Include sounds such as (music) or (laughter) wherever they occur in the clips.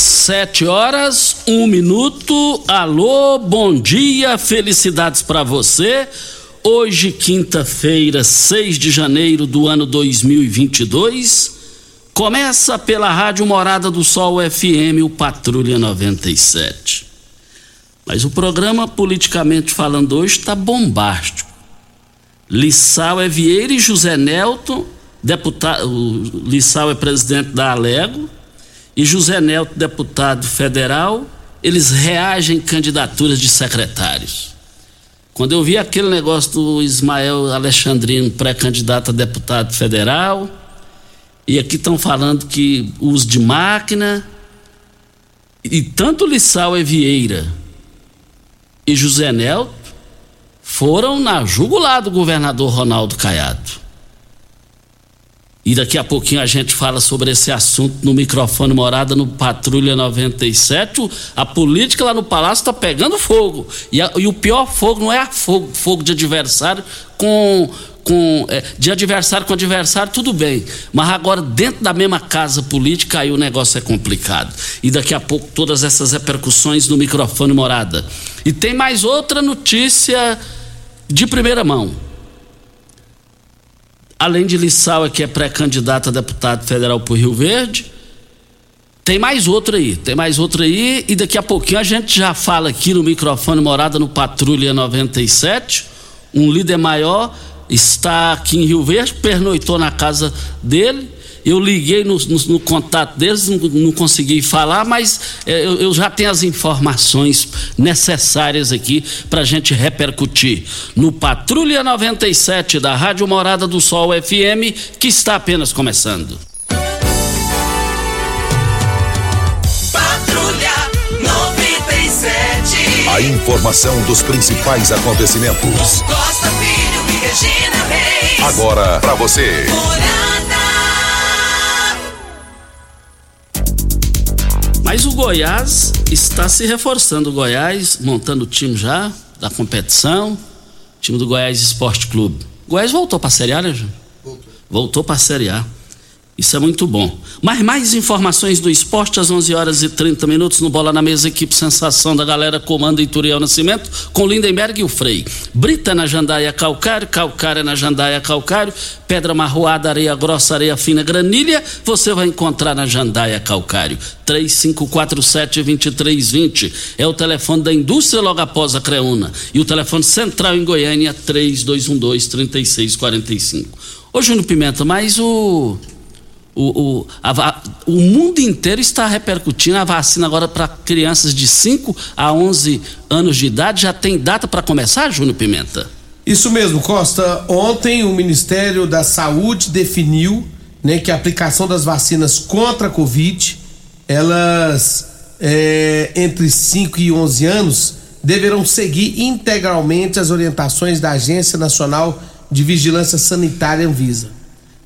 Sete horas, um minuto. Alô, bom dia, felicidades para você. Hoje, quinta-feira, 6 de janeiro do ano 2022, começa pela Rádio Morada do Sol FM, o Patrulha 97. Mas o programa, politicamente falando, hoje está bombástico. Lissau é Vieira e José Nelton, deputado, o Lissau é presidente da Alego e José Nelto, deputado federal, eles reagem candidaturas de secretários. Quando eu vi aquele negócio do Ismael Alexandrino, pré-candidato a deputado federal, e aqui estão falando que uso de máquina, e tanto Lissau e Vieira e José Nelto foram na jugular do governador Ronaldo Caiado. E daqui a pouquinho a gente fala sobre esse assunto no microfone morada no Patrulha 97. A política lá no Palácio está pegando fogo. E, a, e, o pior fogo não é fogo, fogo de adversário com. com é, de adversário com adversário, tudo bem. Mas agora, dentro da mesma casa política, aí o negócio é complicado. E daqui a pouco todas essas repercussões no microfone morada. E tem mais outra notícia de primeira mão além de Lissau, que é pré-candidato a deputado federal por Rio Verde, tem mais outro aí, tem mais outro aí, e daqui a pouquinho a gente já fala aqui no microfone Morada no Patrulha 97. Um líder maior está aqui em Rio Verde, pernoitou na casa dele eu liguei no, no, no contato deles, não, não, consegui falar, mas é, eu, eu, já tenho as informações necessárias aqui para a gente repercutir no Patrulha 97 da Rádio Morada do Sol FM, que está apenas começando. Patrulha 97. A informação dos principais acontecimentos. Costa Filho e Regina Reis. Agora para você. Mas o Goiás está se reforçando. O Goiás montando o time já da competição. Time do Goiás Esporte Clube. O Goiás voltou para a Série A, né, Voltou. Voltou para a Série A. Isso é muito bom. Mas mais informações do esporte às 11 horas e 30 minutos no Bola na Mesa, equipe Sensação da galera comanda Ituriel Nascimento com Lindenberg e o Frei. Brita na Jandaia Calcário, Calcária na Jandaia Calcário, Pedra Marroada, Areia Grossa, Areia Fina, Granilha, você vai encontrar na Jandaia Calcário. 3547-2320 é o telefone da indústria logo após a Creuna. E o telefone central em Goiânia, 3212-3645. Ô Júnior Pimenta, mas o o, o, a, o mundo inteiro está repercutindo a vacina agora para crianças de 5 a 11 anos de idade. Já tem data para começar, Júnior Pimenta? Isso mesmo, Costa. Ontem o Ministério da Saúde definiu né, que a aplicação das vacinas contra a Covid, elas é, entre 5 e 11 anos, deverão seguir integralmente as orientações da Agência Nacional de Vigilância Sanitária Anvisa.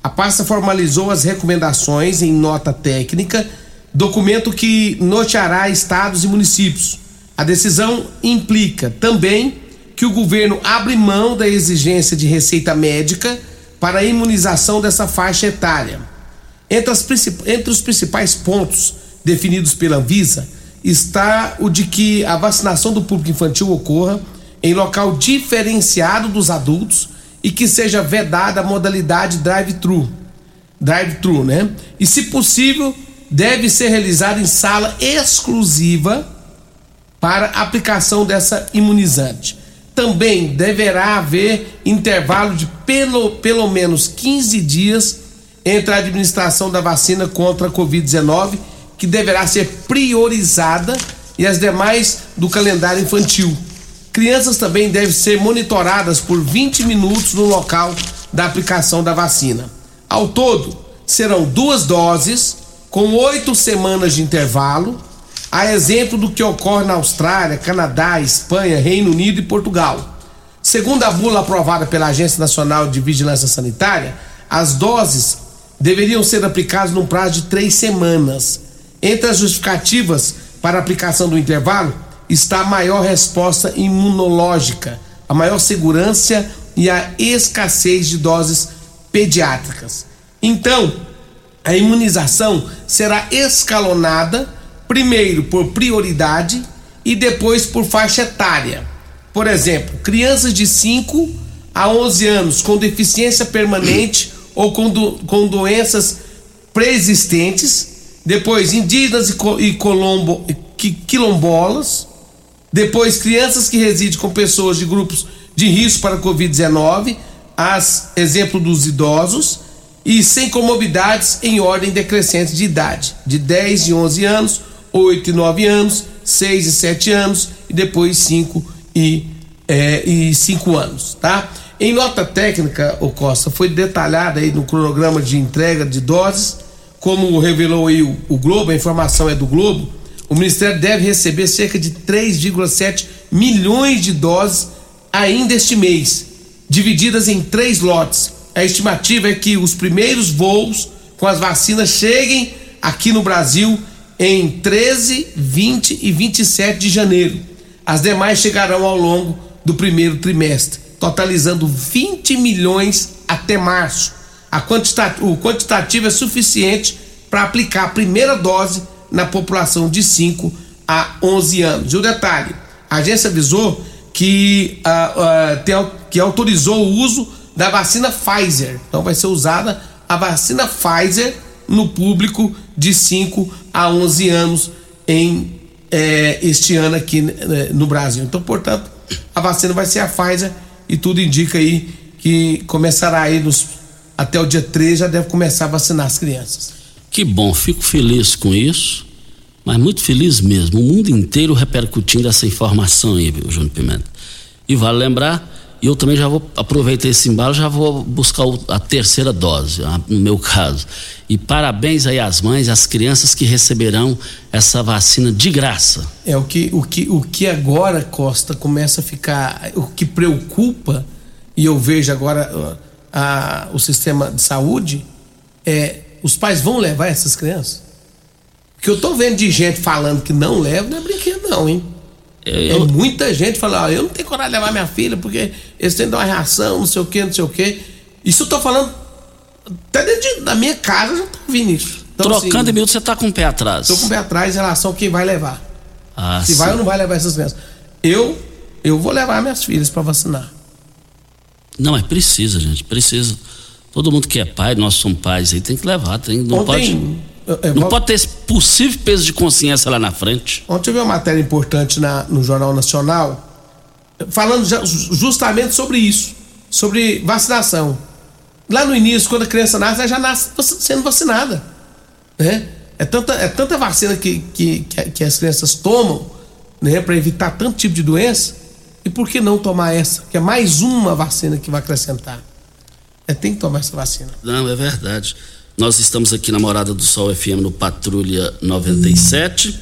A pasta formalizou as recomendações em nota técnica, documento que norteará estados e municípios. A decisão implica também que o governo abre mão da exigência de receita médica para a imunização dessa faixa etária. Entre, entre os principais pontos definidos pela Anvisa está o de que a vacinação do público infantil ocorra em local diferenciado dos adultos e que seja vedada a modalidade drive-thru. Drive-thru, né? E se possível, deve ser realizada em sala exclusiva para aplicação dessa imunizante. Também deverá haver intervalo de pelo, pelo menos 15 dias entre a administração da vacina contra a Covid-19 que deverá ser priorizada e as demais do calendário infantil. Crianças também devem ser monitoradas por 20 minutos no local da aplicação da vacina. Ao todo, serão duas doses, com oito semanas de intervalo, a exemplo do que ocorre na Austrália, Canadá, Espanha, Reino Unido e Portugal. Segundo a bula aprovada pela Agência Nacional de Vigilância Sanitária, as doses deveriam ser aplicadas num prazo de três semanas entre as justificativas para a aplicação do intervalo está a maior resposta imunológica, a maior segurança e a escassez de doses pediátricas. Então, a imunização será escalonada, primeiro por prioridade e depois por faixa etária. Por exemplo, crianças de 5 a 11 anos com deficiência permanente (clears throat) ou com, do, com doenças preexistentes depois indígenas e, colombo, quilombolas, depois crianças que residem com pessoas de grupos de risco para Covid-19, as exemplo dos idosos, e sem comorbidades em ordem decrescente de idade, de 10 e 11 anos, 8 e 9 anos, 6 e 7 anos e depois 5 e, é, e 5 anos, tá? Em nota técnica, o Costa, foi detalhada aí no cronograma de entrega de doses como revelou aí o, o Globo, a informação é do Globo, o Ministério deve receber cerca de 3,7 milhões de doses ainda este mês, divididas em três lotes. A estimativa é que os primeiros voos com as vacinas cheguem aqui no Brasil em 13, 20 e 27 de janeiro. As demais chegarão ao longo do primeiro trimestre, totalizando 20 milhões até março o quantitativo é suficiente para aplicar a primeira dose na população de 5 a 11 anos. E o detalhe: a agência avisou que, uh, uh, que autorizou o uso da vacina Pfizer. Então vai ser usada a vacina Pfizer no público de 5 a 11 anos em eh, este ano aqui eh, no Brasil. Então, portanto, a vacina vai ser a Pfizer e tudo indica aí que começará aí nos até o dia 3 já deve começar a vacinar as crianças. Que bom, fico feliz com isso, mas muito feliz mesmo. O mundo inteiro repercutindo essa informação aí, viu, Júnior Pimenta. E vale lembrar, eu também já vou aproveitar esse embalo, já vou buscar a terceira dose, no meu caso. E parabéns aí às mães, às crianças que receberão essa vacina de graça. É o que o que o que agora Costa começa a ficar, o que preocupa e eu vejo agora a, o sistema de saúde, é, os pais vão levar essas crianças? Porque eu tô vendo de gente falando que não leva, não é brinquedo não, hein? É, eu... É muita gente falando, ah, eu não tenho coragem de levar minha filha porque eles têm que dar uma reação, não sei o que, não sei o que. Isso eu tô falando até dentro de, da minha casa eu já tô ouvindo isso. Então, Trocando assim, minutos, você tá com o pé atrás. Tô com o pé atrás em relação a quem vai levar. Ah, Se sim. vai ou não vai levar essas crianças. Eu, eu vou levar minhas filhas para vacinar. Não, é precisa, gente, precisa. Todo mundo que é pai, nós somos pais aí, tem que levar, tem, não Ontem, pode. Eu, não pode ter esse possível peso de consciência lá na frente. Ontem eu vi uma matéria importante na, no Jornal Nacional falando justamente sobre isso, sobre vacinação. Lá no início, quando a criança nasce, ela já nasce sendo vacinada. Né? É, tanta, é tanta vacina que, que, que as crianças tomam né, para evitar tanto tipo de doença e por que não tomar essa? Que é mais uma vacina que vai acrescentar. É, tem que tomar essa vacina. Não, é verdade. Nós estamos aqui na Morada do Sol FM no Patrulha 97 hum.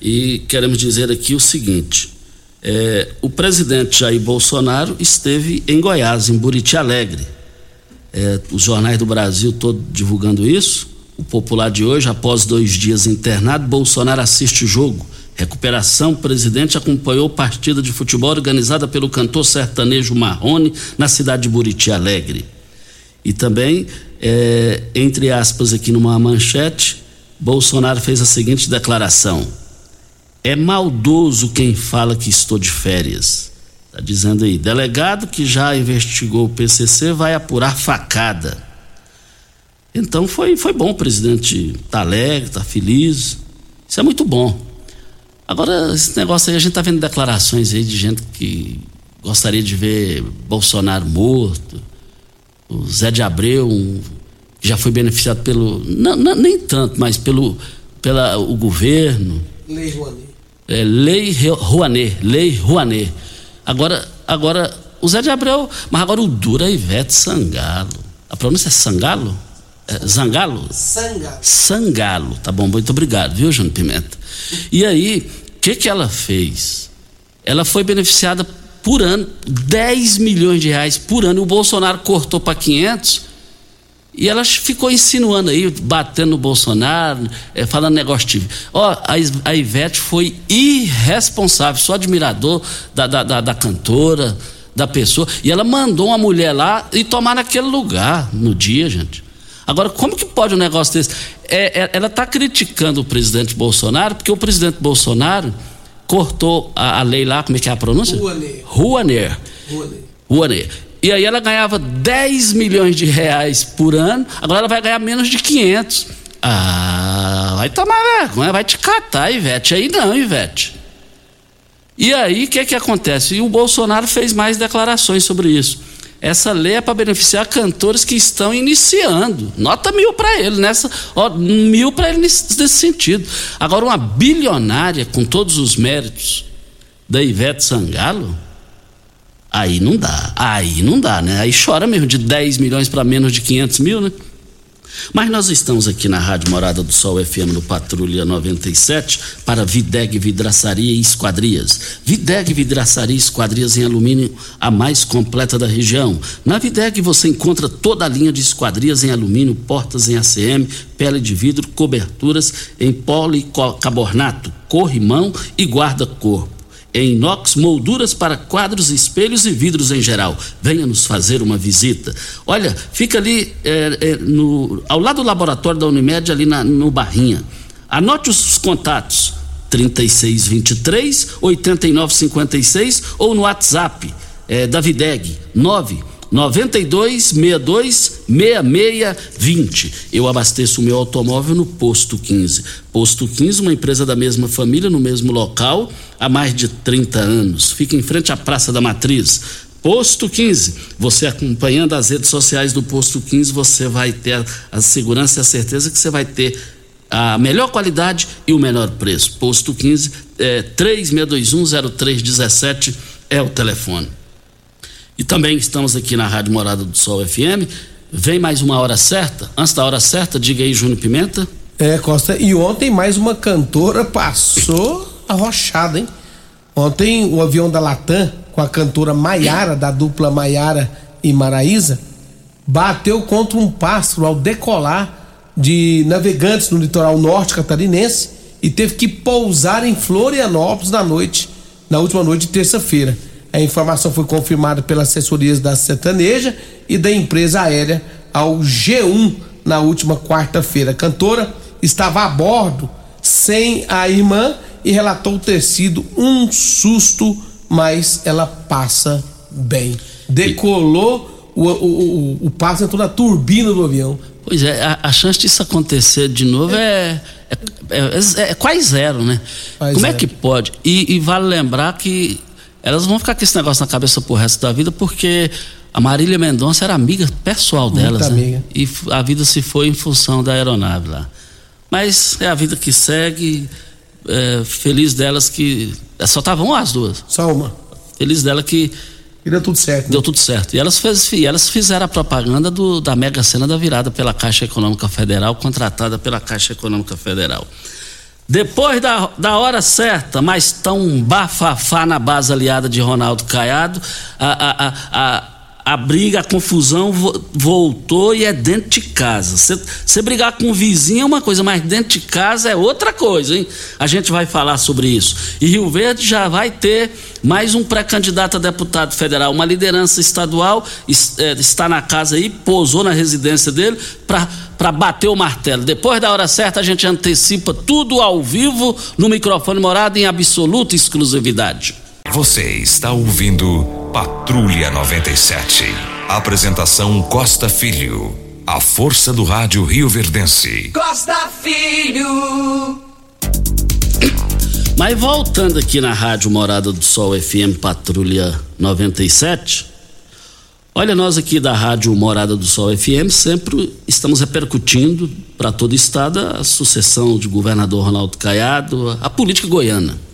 e queremos dizer aqui o seguinte: É, o presidente Jair Bolsonaro esteve em Goiás, em Buriti Alegre. É, os jornais do Brasil todo divulgando isso. O popular de hoje, após dois dias internado, Bolsonaro assiste o jogo. Recuperação, o presidente acompanhou partida de futebol organizada pelo cantor sertanejo Marrone na cidade de Buriti Alegre. E também, é, entre aspas, aqui numa manchete, Bolsonaro fez a seguinte declaração: É maldoso quem fala que estou de férias. Está dizendo aí, delegado que já investigou o PCC vai apurar facada. Então foi, foi bom, o presidente tá alegre, tá feliz. Isso é muito bom. Agora, esse negócio aí, a gente tá vendo declarações aí de gente que gostaria de ver Bolsonaro morto. O Zé de Abreu, um, já foi beneficiado pelo. Não, não, nem tanto, mas pelo pela, o governo. Lei Rouanet. É, lei Rouanet. Lei Rouanet. Agora, agora, o Zé de Abreu. Mas agora o Dura Ivete Sangalo. A pronúncia é Sangalo? É, Zangalo? Sangalo. Sangalo, tá bom, muito obrigado, viu, Júnior Pimenta? E aí, o que que ela fez? Ela foi beneficiada por ano, 10 milhões de reais por ano, e o Bolsonaro cortou para 500, e ela ficou insinuando aí, batendo no Bolsonaro, é, falando negócio de. Ó, a, a Ivete foi irresponsável, sou admirador da, da, da, da cantora, da pessoa, e ela mandou uma mulher lá e tomar naquele lugar no dia, gente. Agora, como que pode um negócio desse? É, é, ela está criticando o presidente Bolsonaro, porque o presidente Bolsonaro cortou a, a lei lá, como é que é a pronúncia? Rouanet. Rouanet. Rouanet. E aí ela ganhava 10 milhões de reais por ano, agora ela vai ganhar menos de 500. Ah, vai tomar vergonha, vai te catar, Ivete. Aí não, Ivete. E aí, o que que acontece? E o Bolsonaro fez mais declarações sobre isso. Essa lei é para beneficiar cantores que estão iniciando. Nota mil para ele, nessa, ó, mil para ele nesse, nesse sentido. Agora, uma bilionária com todos os méritos da Ivete Sangalo, aí não dá. Aí não dá, né? Aí chora mesmo de 10 milhões para menos de 500 mil, né? Mas nós estamos aqui na Rádio Morada do Sol FM no Patrulha 97 para Videg Vidraçaria e Esquadrias. Videg Vidraçaria e Esquadrias em alumínio, a mais completa da região. Na Videg você encontra toda a linha de esquadrias em alumínio, portas em ACM, pele de vidro, coberturas em policarbonato, corrimão e guarda-corpo em inox, molduras para quadros, espelhos e vidros em geral. Venha nos fazer uma visita. Olha, fica ali é, é, no, ao lado do laboratório da Unimed, ali na, no Barrinha. Anote os contatos: 3623 8956 ou no WhatsApp é, da Videg 9 92 62 6620. Eu abasteço o meu automóvel no Posto 15. Posto 15, uma empresa da mesma família, no mesmo local, há mais de 30 anos. Fica em frente à Praça da Matriz. Posto 15. Você acompanhando as redes sociais do Posto 15, você vai ter a segurança e a certeza que você vai ter a melhor qualidade e o menor preço. Posto 15, é, 36210317 é o telefone. E também estamos aqui na Rádio Morada do Sol FM. Vem mais uma hora certa? Antes da hora certa, diga aí, Júnior Pimenta. É, Costa. E ontem mais uma cantora passou arrochada, hein? Ontem o avião da Latam, com a cantora Maiara, da dupla Maiara e Maraíza, bateu contra um pássaro ao decolar de navegantes no litoral norte catarinense e teve que pousar em Florianópolis na noite, na última noite de terça-feira. A informação foi confirmada pelas assessorias da Sertaneja e da empresa aérea ao G1 na última quarta-feira. A cantora estava a bordo sem a irmã e relatou ter sido um susto, mas ela passa bem. Decolou, o, o, o, o passo entrou na turbina do avião. Pois é, a, a chance disso acontecer de novo é, é, é, é quase zero, né? Quase Como é zero. que pode? E, e vale lembrar que elas vão ficar com esse negócio na cabeça pro resto da vida, porque a Marília Mendonça era amiga pessoal delas, né? amiga. E a vida se foi em função da aeronave lá. Mas é a vida que segue, é, feliz delas que. é, Só estavam as duas. Só uma. Feliz dela que E deu tudo certo. né? deu tudo certo. E elas, fez, e elas fizeram a propaganda do, da Mega Sena da virada pela Caixa Econômica Federal, contratada pela Caixa Econômica Federal. Depois da, da hora certa, mas tão bafafá na base aliada de Ronaldo Caiado, a, a, a, a briga, a confusão voltou e é dentro de casa. Você brigar com o vizinho é uma coisa, mas dentro de casa é outra coisa, hein? A gente vai falar sobre isso. E Rio Verde já vai ter mais um pré-candidato a deputado federal. Uma liderança estadual é, está na casa aí, pousou na residência dele para bater o martelo. Depois da hora certa, a gente antecipa tudo ao vivo no microfone morado em absoluta exclusividade. Você está ouvindo Patrulha 97. Apresentação Costa Filho. A força do rádio Rio Verdense. Costa Filho. Mas voltando aqui na Rádio Morada do Sol FM Patrulha 97. Olha, nós aqui da Rádio Morada do Sol FM sempre estamos repercutindo para todo o estado a sucessão de governador Ronaldo Caiado, a política goiana.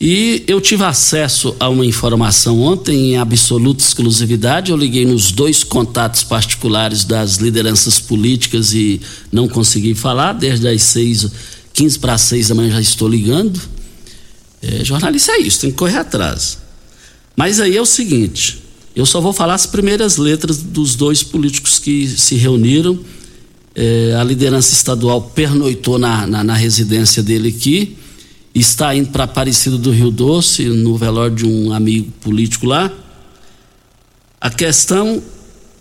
E eu tive acesso a uma informação ontem em absoluta exclusividade. Eu liguei nos dois contatos particulares das lideranças políticas e não consegui falar. Desde as seis, quinze para seis da manhã já estou ligando. É, jornalista é isso, tem que correr atrás. Mas aí é o seguinte: eu só vou falar as primeiras letras dos dois políticos que se reuniram. É, a liderança estadual pernoitou na, na, na residência dele aqui está indo para Aparecido do Rio Doce, no velório de um amigo político lá. A questão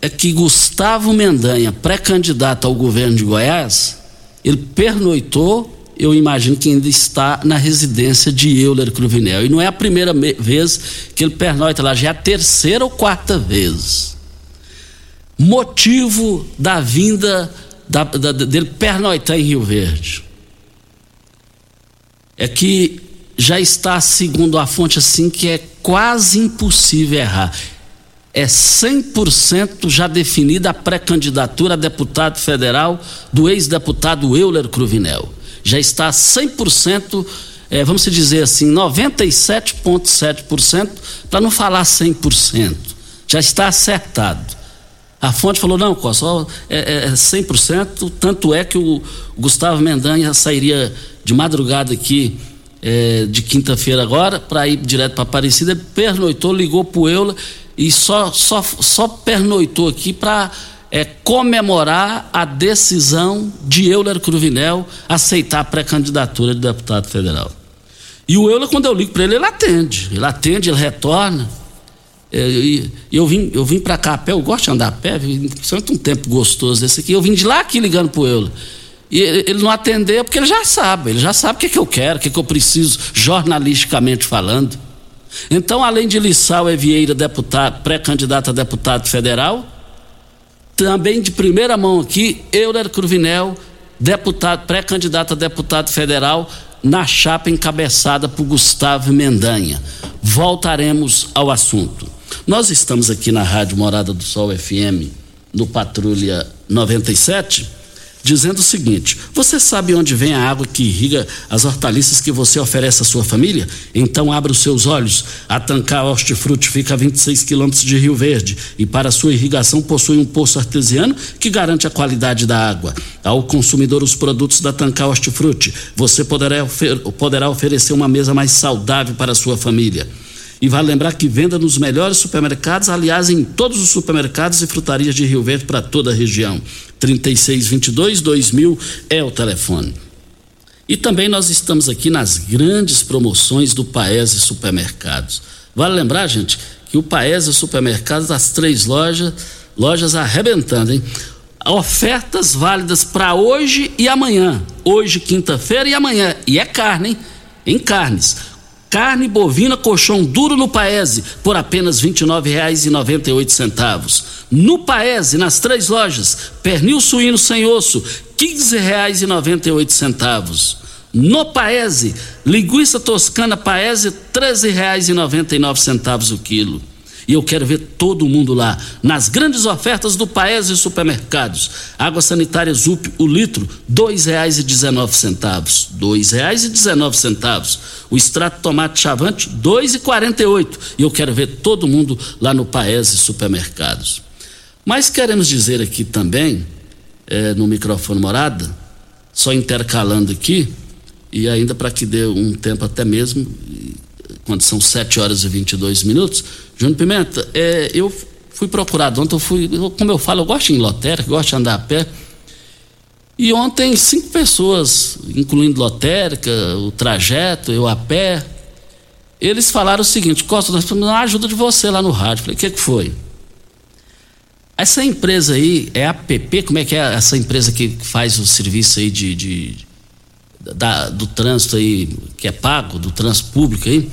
é que Gustavo Mendanha, pré-candidato ao governo de Goiás, ele pernoitou, eu imagino que ainda está na residência de Euler Cruvinel. E não é a primeira vez que ele pernoita lá, já é a terceira ou quarta vez. Motivo da vinda da, da, dele pernoitar em Rio Verde é que já está, segundo a fonte, assim, que é quase impossível errar. É 100% já definida a pré-candidatura a deputado federal do ex-deputado Euler Cruvinel. Já está 100%, é, vamos dizer assim, 97,7%, para não falar 100%. Já está acertado. A fonte falou: não, Costa, é, é 100%, tanto é que o Gustavo Mendanha sairia de madrugada aqui, é, de quinta-feira agora, para ir direto para Aparecida, pernoitou, ligou para o Eula e só, só, só pernoitou aqui para é, comemorar a decisão de Euler Cruvinel aceitar a pré-candidatura de deputado federal. E o Euler, quando eu ligo para ele, ele atende. Ele atende, ele retorna. É, eu vim, eu vim para cá a pé, eu gosto de andar a pé, principalmente um tempo gostoso desse aqui. Eu vim de lá aqui ligando para Euler. E ele não atendeu porque ele já sabe, ele já sabe o que, é que eu quero, o que, é que eu preciso, jornalisticamente falando. Então, além de Lissau Evieira, deputado, pré-candidato a deputado federal, também de primeira mão aqui, Euler Cruvinel, deputado, pré-candidato a deputado federal, na chapa encabeçada por Gustavo Mendanha. Voltaremos ao assunto. Nós estamos aqui na Rádio Morada do Sol FM, no Patrulha 97 dizendo o seguinte: Você sabe onde vem a água que irriga as hortaliças que você oferece à sua família? Então abra os seus olhos. A Tancar Hortifruti fica a 26 quilômetros de Rio Verde e para sua irrigação possui um poço artesiano que garante a qualidade da água. Ao consumidor os produtos da Tancar Hortifruti, você poderá, ofer poderá oferecer uma mesa mais saudável para a sua família. E vale lembrar que venda nos melhores supermercados, aliás, em todos os supermercados e frutarias de Rio Verde para toda a região. 3622 2000 é o telefone. E também nós estamos aqui nas grandes promoções do Paese Supermercados. Vale lembrar, gente, que o Paese Supermercados, as três lojas, lojas arrebentando, hein? Ofertas válidas para hoje e amanhã. Hoje, quinta-feira e amanhã. E é carne, hein? Em carnes Carne bovina colchão duro no Paese por apenas R$ 29,98. No Paese, nas três lojas, pernil suíno sem osso, R$ 15,98. No Paese, linguiça toscana Paese, R$ 13,99 o quilo. E eu quero ver todo mundo lá, nas grandes ofertas do Paes e Supermercados. Água sanitária Zup, o litro, dois reais e dezenove centavos. Dois reais e dezenove centavos. O extrato tomate chavante, dois e quarenta e oito. E eu quero ver todo mundo lá no Paes e Supermercados. Mas queremos dizer aqui também, é, no microfone morada, só intercalando aqui, e ainda para que dê um tempo até mesmo, quando são 7 horas e 22 minutos. Júnior Pimenta, é, eu fui procurado ontem, eu fui, como eu falo, eu gosto de ir em lotérica, gosto de andar a pé. E ontem, cinco pessoas, incluindo lotérica, o trajeto, eu a pé, eles falaram o seguinte: Costa, nós precisamos da ajuda de você lá no rádio. Falei, o que, que foi? Essa empresa aí é a PP, como é que é essa empresa que faz o serviço aí de, de da, do trânsito aí, que é pago, do trânsito público aí?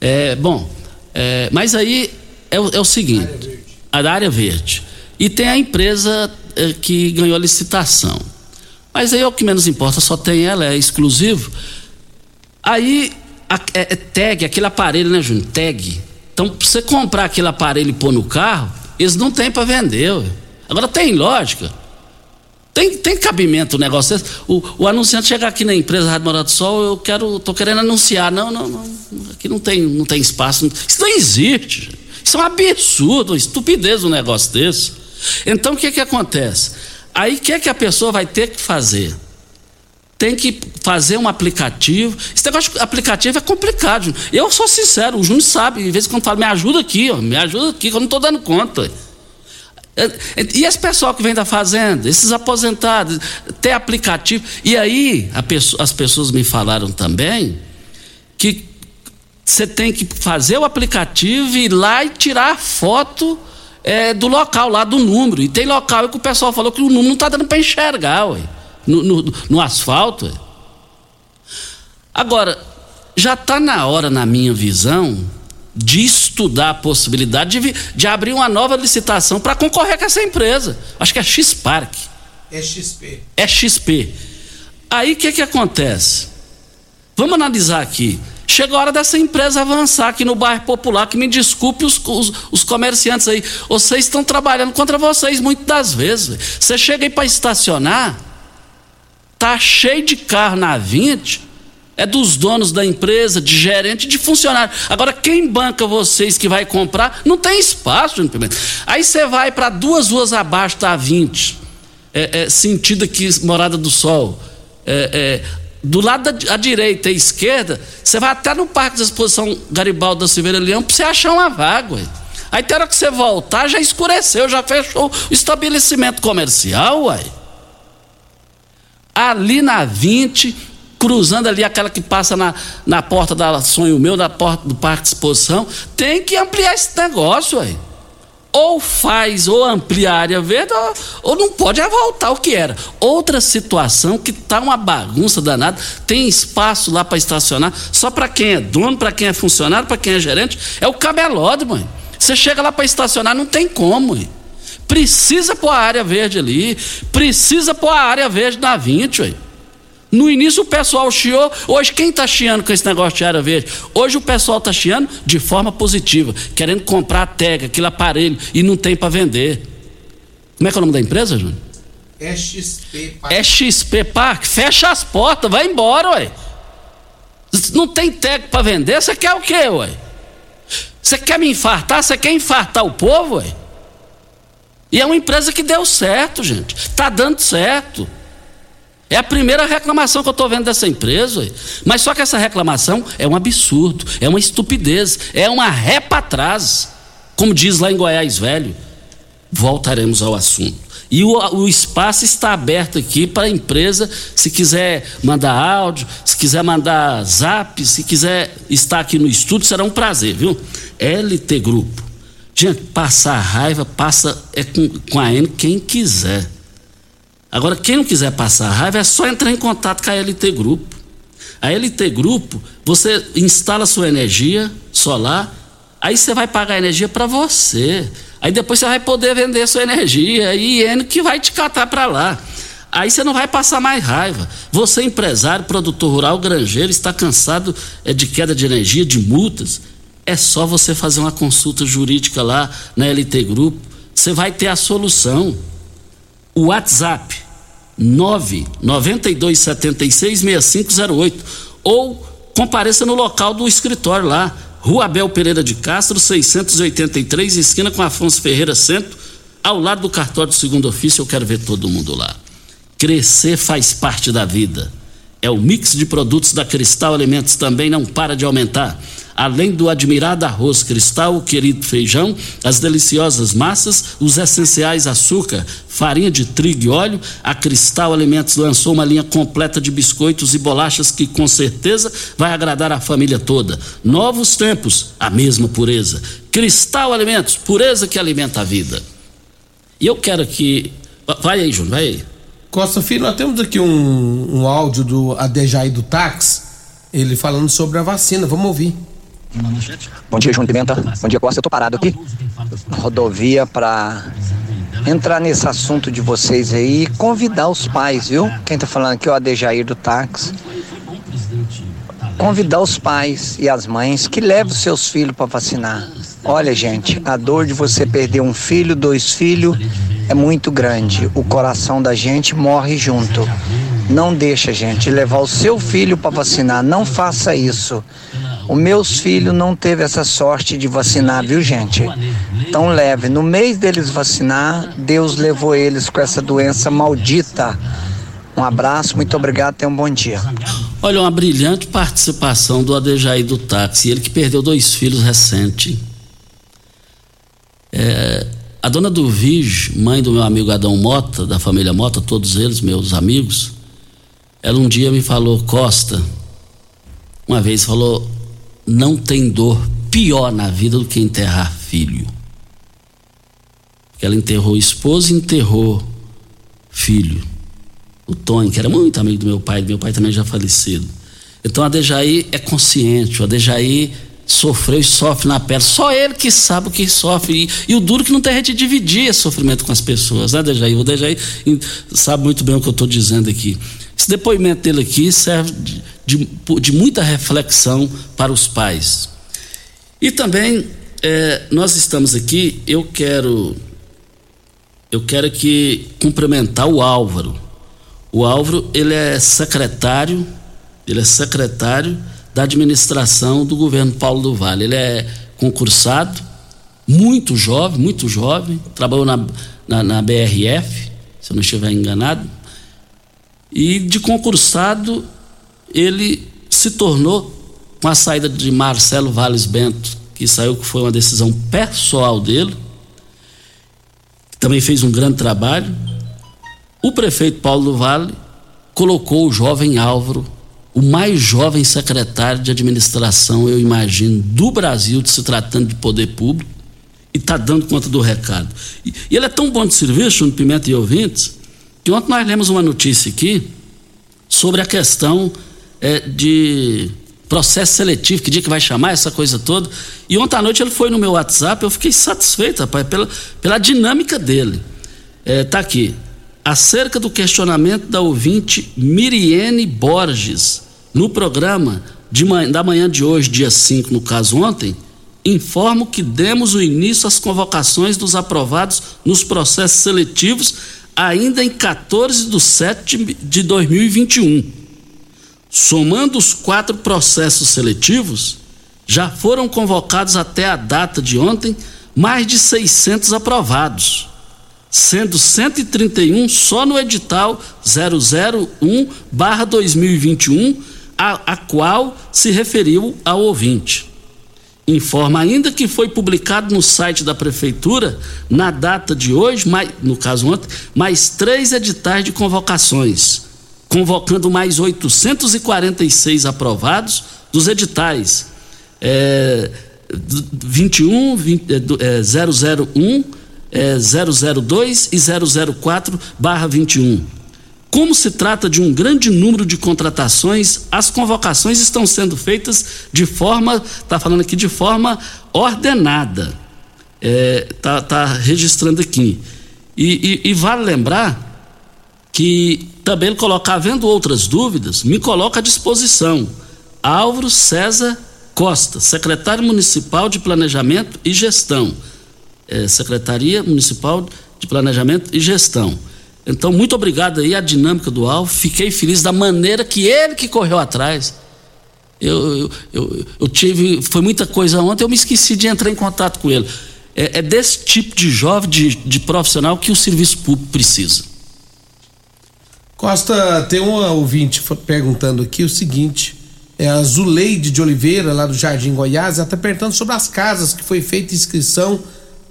É, bom, é, mas aí é, é o seguinte: a da área verde. E tem a empresa é, que ganhou a licitação. Mas aí é o que menos importa, só tem ela, é exclusivo. Aí a, é, é tag, aquele aparelho, né, Júnior? Tag. Então, pra você comprar aquele aparelho e pôr no carro, eles não têm para vender. Ué. Agora tem lógica. Tem, tem cabimento o negócio desse. O, o anunciante chega aqui na empresa Rádio Morado do Sol, eu quero, tô querendo anunciar. Não, não, não. Aqui não tem, não tem espaço. Isso não existe. Isso é um absurdo, uma estupidez um negócio desse. Então o que que acontece? Aí o que que a pessoa vai ter que fazer? Tem que fazer um aplicativo. Esse negócio de aplicativo é complicado. Eu sou sincero, o Júnior sabe, de vez em quando fala, me ajuda aqui, ó, me ajuda aqui, que eu não estou dando conta. É, é, e esse pessoal que vem da fazenda, esses aposentados, ter aplicativo. E aí, pessoa, as pessoas me falaram também que você tem que fazer o aplicativo, ir lá e tirar foto é, do local, lá do número. E tem local que o pessoal falou que o número não está dando para enxergar, ué, no, no, no asfalto. Ué. Agora, já está na hora, na minha visão, de estudar a possibilidade de, de abrir uma nova licitação para concorrer com essa empresa. Acho que é X-Park. É XP. É XP. Aí o que, que acontece? Vamos analisar aqui. Chega a hora dessa empresa avançar aqui no bairro popular, que me desculpe os, os, os comerciantes aí. Vocês estão trabalhando contra vocês muitas das vezes. Você chega aí para estacionar, tá cheio de carro na 20, é dos donos da empresa, de gerente, de funcionário. Agora, quem banca vocês que vai comprar, não tem espaço, Júnior Pimenta. Aí você vai para duas ruas abaixo da 20, é, é, sentido aqui, Morada do Sol. É, é do lado da direita e esquerda, você vai até no Parque de Exposição Garibaldo da Silveira Leão para você achar uma vaga. Ué. Aí tem hora que você voltar, já escureceu, já fechou o estabelecimento comercial, uai. Ali na 20, cruzando ali aquela que passa na, na porta da Sonho Meu, na porta do Parque de Exposição, tem que ampliar esse negócio, uai ou faz ou amplia a área verde ou, ou não pode voltar o que era. Outra situação que tá uma bagunça danada, tem espaço lá para estacionar, só para quem é dono, para quem é funcionário, para quem é gerente, é o cabelódromo. Mãe. Você chega lá para estacionar, não tem como. Mãe. Precisa pôr a área verde ali, precisa pôr a área verde na 20, ué. No início o pessoal chiou, hoje quem está chiando com esse negócio de área verde? Hoje o pessoal está chiando de forma positiva, querendo comprar a tega, aquele aparelho, e não tem para vender. Como é que é o nome da empresa, Júnior? XP Park. XP Park. Fecha as portas, vai embora, ué. Não tem tega para vender, você quer o quê, ué? Você quer me infartar? Você quer infartar o povo, ué? E é uma empresa que deu certo, gente. Tá dando certo. É a primeira reclamação que eu estou vendo dessa empresa. Mas só que essa reclamação é um absurdo, é uma estupidez, é uma ré para trás. Como diz lá em Goiás Velho. Voltaremos ao assunto. E o, o espaço está aberto aqui para a empresa, se quiser mandar áudio, se quiser mandar zap, se quiser estar aqui no estúdio, será um prazer, viu? LT Grupo. Gente, passar raiva, passa é com, com a N quem quiser. Agora, quem não quiser passar raiva é só entrar em contato com a LT Grupo. A LT Grupo, você instala sua energia solar, aí você vai pagar a energia para você. Aí depois você vai poder vender sua energia e N que vai te catar para lá. Aí você não vai passar mais raiva. Você, empresário, produtor rural, granjeiro, está cansado é, de queda de energia, de multas. É só você fazer uma consulta jurídica lá na LT Grupo. Você vai ter a solução o WhatsApp 992766508 ou compareça no local do escritório lá, Rua Abel Pereira de Castro, 683, esquina com Afonso Ferreira Centro, ao lado do cartório do segundo ofício. Eu quero ver todo mundo lá. Crescer faz parte da vida. É o mix de produtos da Cristal Alimentos também não para de aumentar. Além do admirado arroz cristal, o querido feijão, as deliciosas massas, os essenciais açúcar, farinha de trigo e óleo, a Cristal Alimentos lançou uma linha completa de biscoitos e bolachas que com certeza vai agradar a família toda. Novos tempos, a mesma pureza. Cristal Alimentos, pureza que alimenta a vida. E eu quero que. Vai aí, Júnior, vai aí. Costa Filho, nós temos aqui um, um áudio do Adejaí do Táxi, ele falando sobre a vacina. Vamos ouvir. Bom dia, João Pimenta. Bom dia, Costa. Eu tô parado aqui. Rodovia para entrar nesse assunto de vocês aí e convidar os pais, viu? Quem tá falando aqui é o Adejair do táxi. Convidar os pais e as mães que levem os seus filhos para vacinar. Olha, gente, a dor de você perder um filho, dois filhos, é muito grande. O coração da gente morre junto. Não deixa, gente, levar o seu filho para vacinar. Não faça isso. Os meus filhos não teve essa sorte de vacinar, viu, gente? Então leve. No mês deles vacinar, Deus levou eles com essa doença maldita. Um abraço, muito obrigado, tenha um bom dia. Olha, uma brilhante participação do Adejaí do táxi, ele que perdeu dois filhos recente. É, a dona do Vige, mãe do meu amigo Adão Mota, da família Mota, todos eles meus amigos, ela um dia me falou, Costa, uma vez falou, não tem dor pior na vida do que enterrar filho. Ela enterrou esposa e enterrou filho o Tony, que era muito amigo do meu pai, meu pai também já falecido. Então a Dejaí é consciente, o Dejaí sofreu e sofre na pele. Só ele que sabe o que sofre. E, e o duro que não tem de dividir esse sofrimento com as pessoas, né, Dejaí? O Dejaí sabe muito bem o que eu estou dizendo aqui. Esse depoimento dele aqui serve de, de, muita reflexão para os pais. E também é, nós estamos aqui, eu quero eu quero aqui cumprimentar o Álvaro. O Álvaro, ele é secretário, ele é secretário da administração do governo Paulo do Vale. Ele é concursado, muito jovem, muito jovem, trabalhou na, na, na BRF, se eu não estiver enganado. E de concursado, ele se tornou, com a saída de Marcelo Valles Bento, que saiu que foi uma decisão pessoal dele, também fez um grande trabalho o prefeito Paulo do Vale colocou o jovem Álvaro, o mais jovem secretário de administração, eu imagino, do Brasil, de se tratando de poder público, e está dando conta do recado. E, e, ele é tão bom de serviço, no Pimenta e ouvintes, que ontem nós lemos uma notícia aqui sobre a questão é, de processo seletivo, que dia que vai chamar, essa coisa toda. E ontem à noite ele foi no meu WhatsApp, eu fiquei satisfeito, rapaz, pela, pela dinâmica dele. É, tá aqui acerca do questionamento da ouvinte Miriene Borges no programa de manhã, da manhã de hoje, dia 5, no caso ontem, informo que demos o início às convocações dos aprovados nos processos seletivos ainda em 14 de 7 de 2021. Somando os quatro processos seletivos, já foram convocados até a data de ontem mais de 600 aprovados sendo 131 só no edital 001/2021, a, a qual se referiu ao ouvinte. Informa ainda que foi publicado no site da prefeitura, na data de hoje, mais, no caso ontem, mais três editais de convocações, convocando mais 846 aprovados dos editais é, 21, 20, é, 001 é, 002 e 004/21. Como se trata de um grande número de contratações, as convocações estão sendo feitas de forma, está falando aqui de forma ordenada. Está é, tá registrando aqui. E, e, e, vale lembrar que também ele coloca, havendo outras dúvidas, me coloca à disposição. Álvaro César Costa, secretário municipal de Planejamento e Gestão é, Secretaria Municipal de Planejamento e Gestão. Então, muito obrigado aí a dinâmica do Alvo. Fiquei feliz da maneira que ele que correu atrás. Eu, eu, eu, eu, tive. Foi muita coisa ontem, eu me esqueci de entrar em contato com ele. É, é desse tipo de jovem, de, de profissional, que o serviço público precisa. Costa, tem um ouvinte perguntando aqui o seguinte: é a Zuleide de Oliveira, lá do Jardim Goiás, ela está perguntando sobre as casas que foi feita inscrição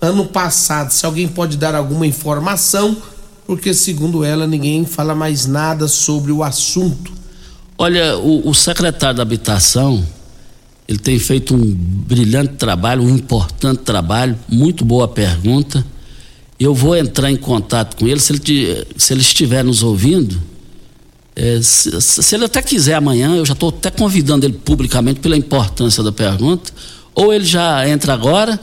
ano passado. Se alguém pode dar alguma informação, porque segundo ela, ninguém fala mais nada sobre o assunto. Olha, o, o secretário da Habitação, ele tem feito um brilhante trabalho, um importante trabalho, muito boa pergunta. Eu vou entrar em contato com ele, se ele, se ele estiver nos ouvindo, é, se, se, ele até quiser amanhã, eu já estou até convidando ele publicamente pela importância da pergunta, ou ele já entra agora,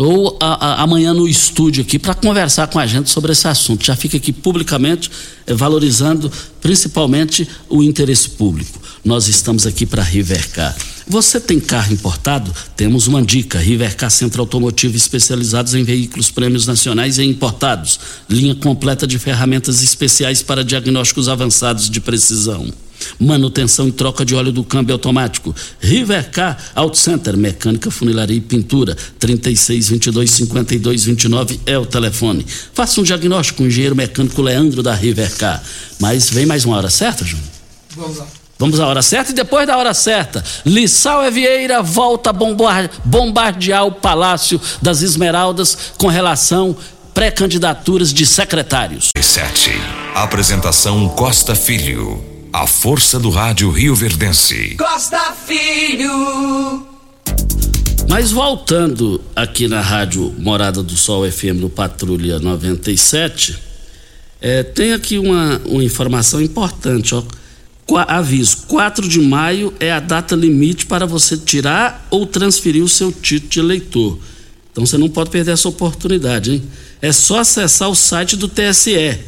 ou a, a, amanhã no estúdio aqui para conversar com a gente sobre esse assunto. Já fica aqui publicamente é, valorizando principalmente o interesse público. Nós estamos aqui para Rivercar. Você tem carro importado? Temos uma dica: Rivercar Centro Automotivo especializados em veículos prêmios nacionais e importados. Linha completa de ferramentas especiais para diagnósticos avançados de precisão. Manutenção e troca de óleo do câmbio automático. Rivercar Auto Center, mecânica, funilaria e pintura. 36 22 52 29 é o telefone. Faça um diagnóstico com o engenheiro mecânico Leandro da Rivercar. Mas vem mais uma hora certa, Júnior? Vamos lá. Vamos à hora certa e depois da hora certa, Lissau Evieira volta a bombardear o Palácio das Esmeraldas com relação pré-candidaturas de secretários. 7. Apresentação Costa Filho. A força do rádio Rio Verdense. Costa Filho. Mas voltando aqui na rádio Morada do Sol FM no Patrulha 97, é, tem aqui uma, uma informação importante, ó aviso, 4 de maio é a data limite para você tirar ou transferir o seu título de eleitor. Então você não pode perder essa oportunidade, hein? É só acessar o site do TSE,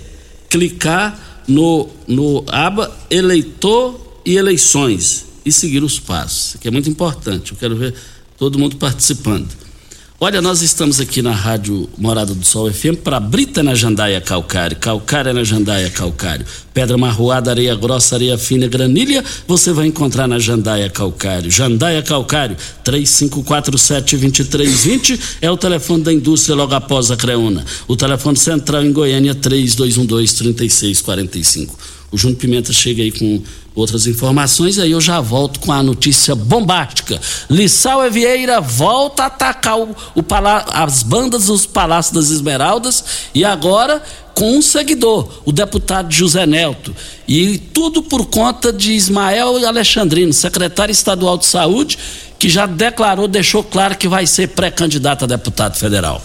clicar no, no aba eleitor e eleições e seguir os passos. Aqui é muito importante. Eu quero ver todo mundo participando. Olha, nós estamos aqui na Rádio Morada do Sol FM para Brita na Jandaia Calcário, Calcária na Jandaia Calcário, Pedra Marroada, Areia Grossa, Areia Fina, Granilha, você vai encontrar na Jandaia Calcário. Jandaia Calcário, 3547-2320 é o telefone da indústria logo após a Creuna. O telefone central em Goiânia, 3212-3645. O Júnior Pimenta chega aí com outras informações, aí eu já volto com a notícia bombástica. Lissau Evieira volta a atacar o, o as bandas dos Palácios das Esmeraldas e agora com um seguidor, o deputado José Nelto. E tudo por conta de Ismael Alexandrino, secretário estadual de saúde, que já declarou, deixou claro que vai ser pré-candidato a deputado federal.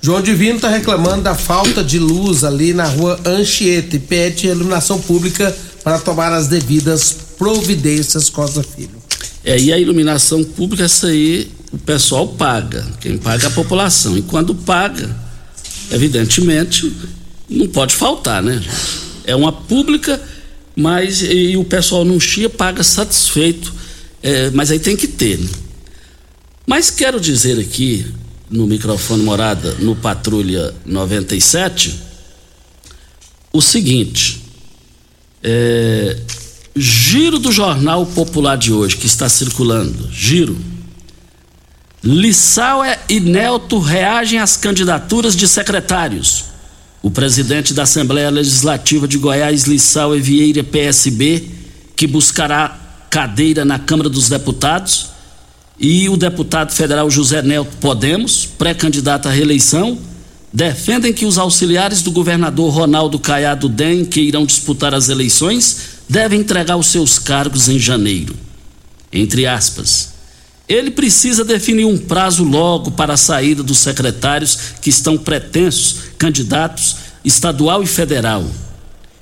João Divino está reclamando da falta de luz ali na rua Anchieta e pede iluminação pública para tomar as devidas providências, Costa Filho. É, e a iluminação pública, essa aí o pessoal paga. Quem paga é a população. E quando paga, evidentemente, não pode faltar, né? É uma pública, mas e o pessoal não chia, paga satisfeito. É, mas aí tem que ter. Né? Mas quero dizer aqui no microfone morada no Patrulha 97 o seguinte: é, giro do Jornal Popular de hoje que está circulando. Giro. Lissau e Nelto reagem às candidaturas de secretários. O presidente da Assembleia Legislativa de Goiás, Lissau Vieira PSB, que buscará cadeira na Câmara dos Deputados, e o deputado federal José Nelto Podemos, pré-candidato à reeleição, defendem que os auxiliares do governador Ronaldo Caiado Den, que irão disputar as eleições, devem entregar os seus cargos em janeiro. Entre aspas. Ele precisa definir um prazo logo para a saída dos secretários que estão pretensos, candidatos estadual e federal.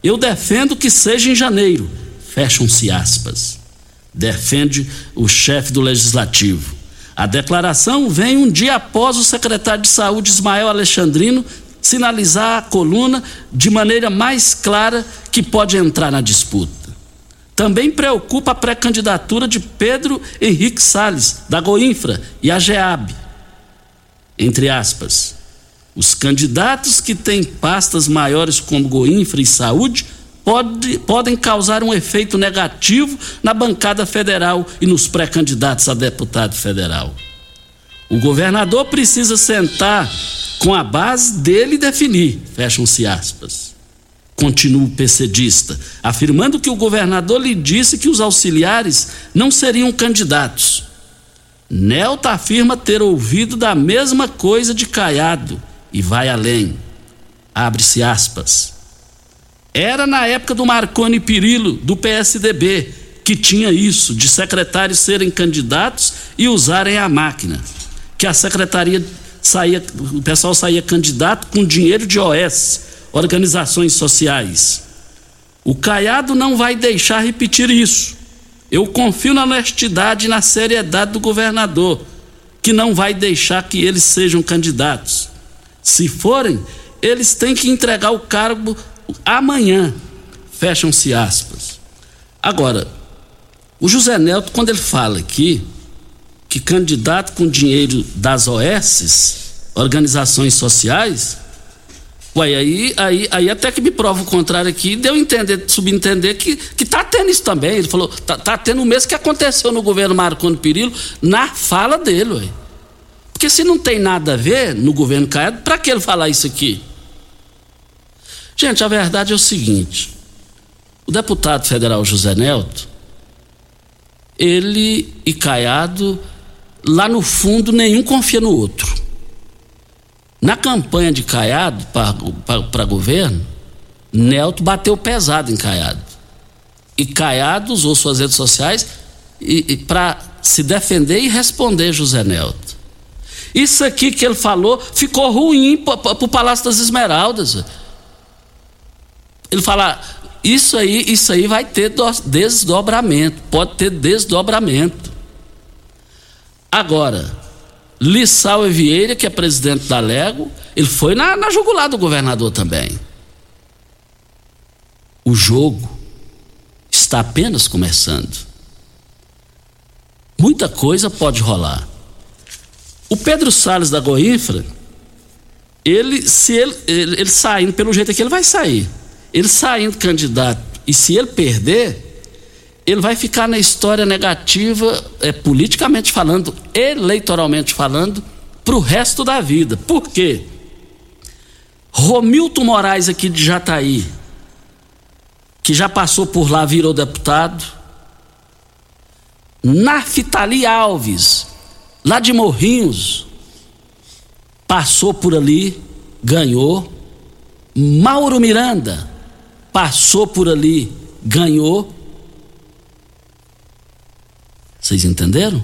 Eu defendo que seja em janeiro. Fecham-se aspas defende o chefe do legislativo. A declaração vem um dia após o secretário de Saúde, Ismael Alexandrino, sinalizar a coluna de maneira mais clara que pode entrar na disputa. Também preocupa a pré-candidatura de Pedro Henrique Salles, da Goinfra e a GEAB. Entre aspas, os candidatos que têm pastas maiores como Goinfra e Saúde pode, podem causar um efeito negativo na bancada federal e nos pré-candidatos a deputado federal. O governador precisa sentar com a base dele e definir, fecham-se aspas. continua o PCdista, afirmando que o governador lhe disse que os auxiliares não seriam candidatos. Nelta afirma ter ouvido da mesma coisa de Caiado e vai além. Abre-se aspas. Era na época do Marconi Pirillo, do PSDB, que tinha isso, de secretários serem candidatos e usarem a máquina. Que a secretaria saía, o pessoal saía candidato com dinheiro de OS, organizações sociais. O Caiado não vai deixar repetir isso. Eu confio na honestidade e na seriedade do governador, que não vai deixar que eles sejam candidatos. Se forem, eles têm que entregar o cargo amanhã. Fecham-se aspas. Agora, o José Nelto, quando ele fala aqui que candidato com dinheiro das OS, organizações sociais, Ué, aí, aí, aí até que me prova o contrário aqui, deu entender, subentender que, que tá tendo isso também. Ele falou, tá, tá tendo o mesmo que aconteceu no governo Marconi Perillo, na fala dele, ué. Porque se não tem nada a ver no governo Caiado, para que ele falar isso aqui? Gente, a verdade é o seguinte: o deputado federal José Nelto, ele e Caiado, lá no fundo, nenhum confia no outro. Na campanha de Caiado para governo, Nelto bateu pesado em Caiado. E Caiado usou suas redes sociais para se defender e responder José Nelto. Isso aqui que ele falou ficou ruim para o Palácio das Esmeraldas. Ele fala, isso aí, isso aí vai ter desdobramento, pode ter desdobramento. Agora, Lissau Vieira, que é presidente da Lego, ele foi na, na jugular do governador também. O jogo está apenas começando. Muita coisa pode rolar. O Pedro Salles da Goinfra, ele, se ele, ele, ele saindo pelo jeito que ele vai sair, ele saindo candidato e se ele perder, ele vai ficar na história negativa, é, politicamente falando, eleitoralmente falando, para o resto da vida. Por quê? Romilton Moraes aqui de Jataí, que já passou por lá, virou deputado. Naftali Alves, lá de Morrinhos, passou por ali, ganhou. Mauro Miranda, passou por ali, ganhou. Vocês entenderam?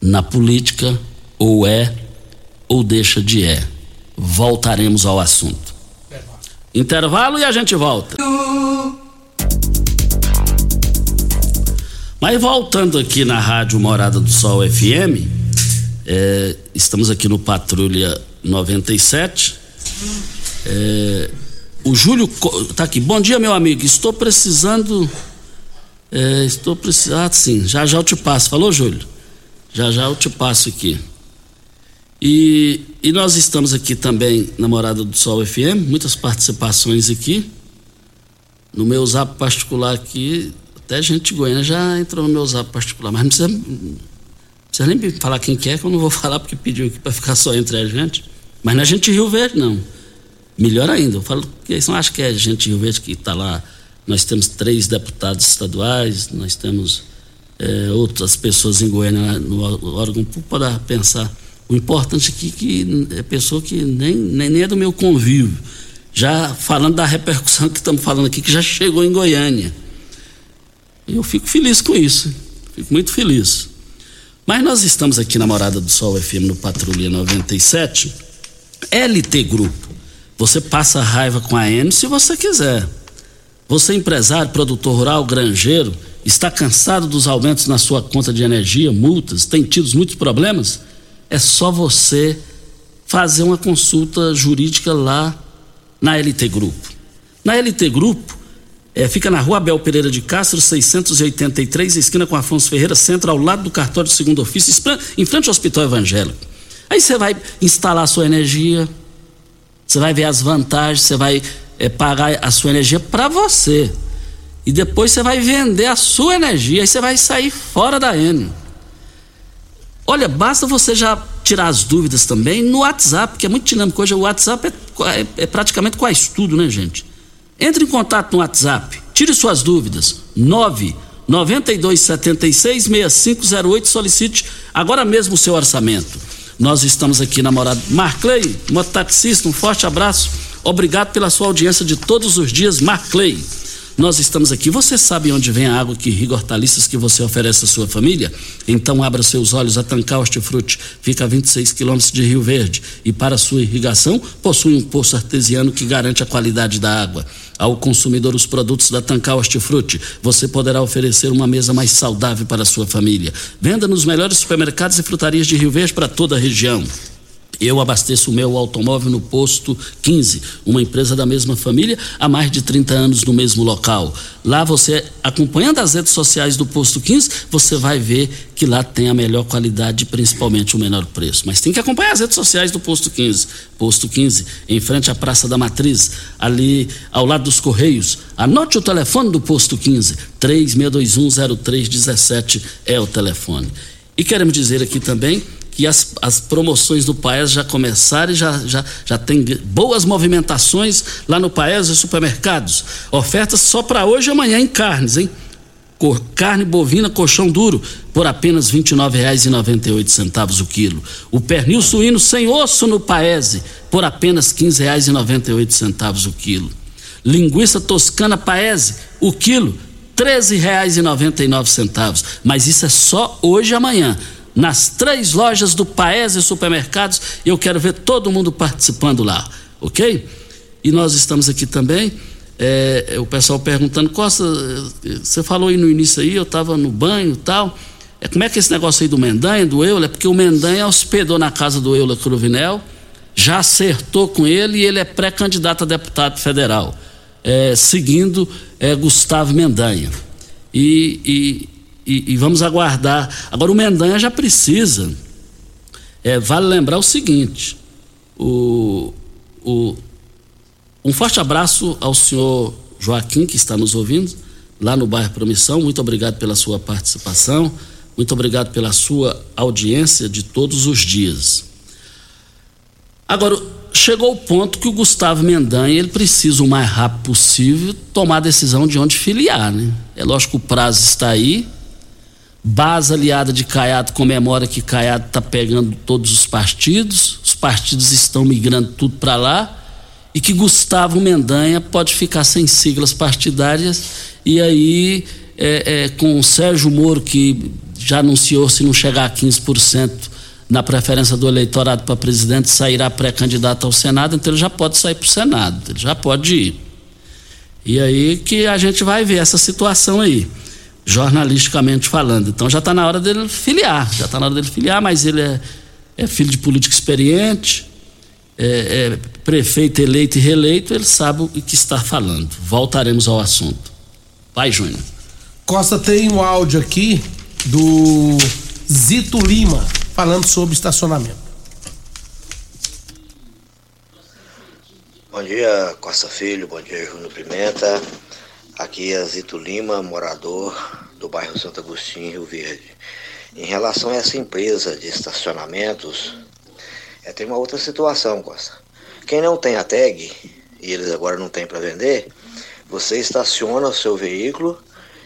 Na política, ou é ou deixa de é. Voltaremos ao assunto. Intervalo e a gente volta. Mas voltando aqui na Rádio Morada do Sol FM, é, estamos aqui no Patrulha 97. É, o Júlio tá aqui. Bom dia, meu amigo. Estou precisando é, estou precisando. Ah, sim, já já eu te passo. Falou, Júlio? Já já eu te passo aqui. E, e nós estamos aqui também na Morada do Sol FM, muitas participações aqui. No meu zap particular aqui, até gente de Goiânia já entrou no meu zap particular, mas não precisa, não precisa nem falar quem quer, que eu não vou (laughs) falar porque pediu aqui para ficar só entre a gente. Mas não é gente de Rio Verde, não. Melhor ainda, eu falo que eles não acham que é gente de Rio Verde que está lá nós temos três deputados estaduais, nós temos é, outras pessoas em Goiânia no órgão para pensar. O importante aqui é que é pessoa que nem, nem, nem é do meu convívio. Já falando da repercussão que estamos falando aqui, que já chegou em Goiânia. Eu fico feliz com isso. Fico muito feliz. Mas nós estamos aqui na Morada do Sol FM no Patrulha 97. LT Grupo. Você passa raiva com a N se você quiser. Você, empresário, produtor rural, granjeiro, está cansado dos aumentos na sua conta de energia, multas, tem tido muitos problemas? É só você fazer uma consulta jurídica lá na LT Grupo. Na LT Grupo, é, fica na rua Abel Pereira de Castro, 683, esquina com Afonso Ferreira, centro, ao lado do cartório de segundo ofício, em frente ao Hospital Evangélico. Aí você vai instalar a sua energia, você vai ver as vantagens, você vai é, pagar a sua energia para você. E depois você vai vender a sua energia, aí você vai sair fora da Enio. Olha, basta você já tirar as dúvidas também no WhatsApp, que é muito dinâmico. Hoje o WhatsApp é é, é praticamente quase tudo, né, gente? Entre em contato no WhatsApp, tire suas dúvidas. 9 9276 6508 solicite agora mesmo o seu orçamento. Nós estamos aqui na morada. Marclay, mototaxista, um forte abraço. Obrigado pela sua audiência de todos os dias, Marclay. Nós estamos aqui. Você sabe onde vem a água que irriga hortaliças que você oferece à sua família? Então abra seus olhos. A Tancar Hortifruti fica a 26 quilômetros de Rio Verde e para sua irrigação possui um poço artesiano que garante a qualidade da água. Ao consumidor os produtos da Tancar Hortifruti, você poderá oferecer uma mesa mais saudável para a sua família. Venda nos melhores supermercados e frutarias de Rio Verde para toda a região. Eu abasteço o meu automóvel no posto 15, uma empresa da mesma família há mais de 30 anos no mesmo local. Lá você, acompanhando as redes sociais do posto 15, você vai ver que lá tem a melhor qualidade principalmente o menor preço. Mas tem que acompanhar as redes sociais do posto 15. Posto 15, em frente à Praça da Matriz, ali ao lado dos Correios. Anote o telefone do posto 15, 36210317 é o telefone. E queremos dizer aqui também que as, as promoções do Paes já começaram e já, já, já tem boas movimentações lá no Paes e supermercados. Ofertas só para hoje e amanhã em carnes, hein? carne bovina colchão duro por apenas R$ 29,98 o quilo. O pernil suíno sem osso no Paese por apenas R$ 15,98 o quilo. Linguiça toscana Paese, o quilo R$ 13,99. Mas isso é só hoje e amanhã nas três lojas do Paese Supermercados. Eu quero ver todo mundo participando lá, ok? E nós estamos aqui também. É, o pessoal perguntando, Costa, você falou aí no início aí, eu estava no banho e tal. É, como é que é esse negócio aí do Mendanha, do Euler? É porque o Mendanha hospedou na casa do Euler Cruvinel, já acertou com ele e ele é pré-candidato a deputado federal, é, seguindo Gustavo Mendanha. E, e, e, e vamos aguardar. Agora o Mendanha já precisa. É, vale lembrar o seguinte: o, o, um forte abraço ao senhor Joaquim, que está nos ouvindo, lá no bairro Promissão. Muito obrigado pela sua participação. Muito obrigado pela sua audiência de todos os dias. Agora, chegou o ponto que o Gustavo Mendanha ele precisa o mais rápido possível tomar a decisão de onde filiar, né? É lógico que o prazo está aí, Base aliada de Caiado comemora que Caiado está pegando todos os partidos, os partidos estão migrando tudo para lá e que Gustavo Mendanha pode ficar sem siglas partidárias e aí é, é, com o Sérgio Moro que já anunciou se não chegar a 15% na preferência do eleitorado para presidente sairá pré-candidato ao Senado, então ele já pode sair para o Senado, ele já pode ir. E aí que a gente vai ver essa situação aí jornalisticamente falando. Então já está na hora dele filiar, já está na hora dele filiar, mas ele é, é filho de político experiente, é, é, prefeito eleito e reeleito, ele sabe o que está falando. Voltaremos ao assunto. Vai, Júnior. Costa tem um áudio aqui do Zito Lima falando sobre estacionamento. Bom dia, Costa Filho, bom dia, Júnior Pimenta. Aqui é Zito Lima, morador do bairro Santo Agostinho, Rio Verde. Em relação a essa empresa de estacionamentos, é, tem uma outra situação, Costa. Quem não tem a tag, e eles agora não têm para vender, você estaciona o seu veículo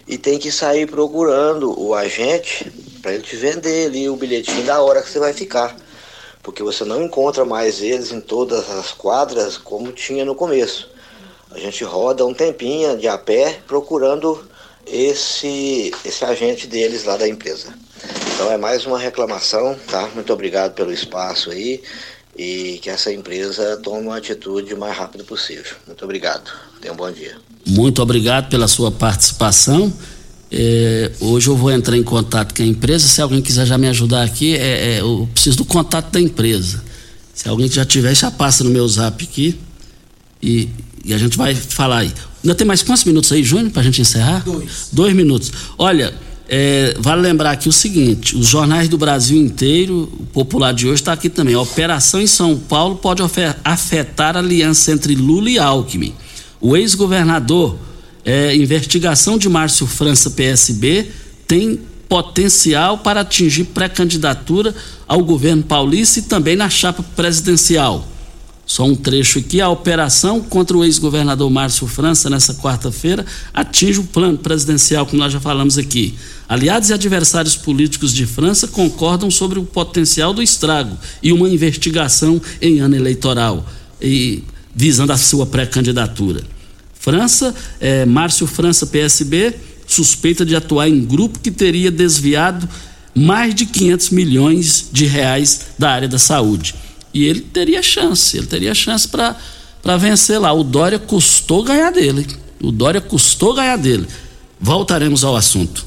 e tem que sair procurando o agente para ele te vender ali o bilhetinho da hora que você vai ficar. Porque você não encontra mais eles em todas as quadras como tinha no começo. A gente roda um tempinho de a pé procurando esse, esse agente deles lá da empresa. Então é mais uma reclamação, tá? Muito obrigado pelo espaço aí e que essa empresa tome uma atitude o mais rápido possível. Muito obrigado. Tenha um bom dia. Muito obrigado pela sua participação. É, hoje eu vou entrar em contato com a empresa. Se alguém quiser já me ajudar aqui, é, é, eu preciso do contato da empresa. Se alguém já tiver, já passa no meu zap aqui. E, e a gente vai falar aí. Ainda tem mais quantos minutos aí, Júnior, para a gente encerrar? Dois. Dois minutos. Olha, é, vale lembrar aqui o seguinte: os jornais do Brasil inteiro, o popular de hoje está aqui também. A operação em São Paulo pode afetar a aliança entre Lula e Alckmin. O ex-governador, é, investigação de Márcio França PSB, tem potencial para atingir pré-candidatura ao governo paulista e também na chapa presidencial. Só um trecho aqui. A operação contra o ex-governador Márcio França, nessa quarta-feira, atinge o plano presidencial, como nós já falamos aqui. Aliados e adversários políticos de França concordam sobre o potencial do estrago e uma investigação em ano eleitoral, e, visando a sua pré-candidatura. França, é, Márcio França, PSB, suspeita de atuar em grupo que teria desviado mais de 500 milhões de reais da área da saúde. E ele teria chance, ele teria chance para vencer lá. O Dória custou ganhar dele. O Dória custou ganhar dele. Voltaremos ao assunto.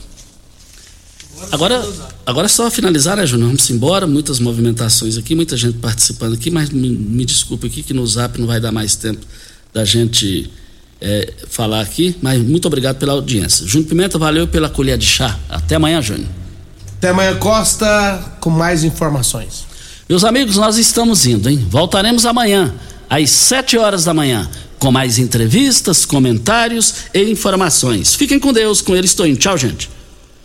Agora, agora só finalizar, né, Júnior? Vamos embora. Muitas movimentações aqui, muita gente participando aqui, mas me, me desculpe aqui que no zap não vai dar mais tempo da gente é, falar aqui. Mas muito obrigado pela audiência. Júnior Pimenta, valeu pela colher de chá. Até amanhã, Júnior. Até amanhã, Costa, com mais informações. Meus amigos, nós estamos indo, hein? Voltaremos amanhã, às 7 horas da manhã, com mais entrevistas, comentários e informações. Fiquem com Deus, com ele estou indo. Tchau, gente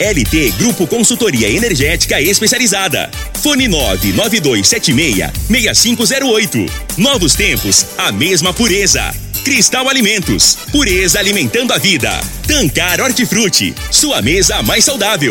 LT Grupo Consultoria Energética Especializada. Fone 99276-6508. Novos tempos, a mesma pureza. Cristal Alimentos, pureza alimentando a vida. Tancar Hortifruti, sua mesa mais saudável.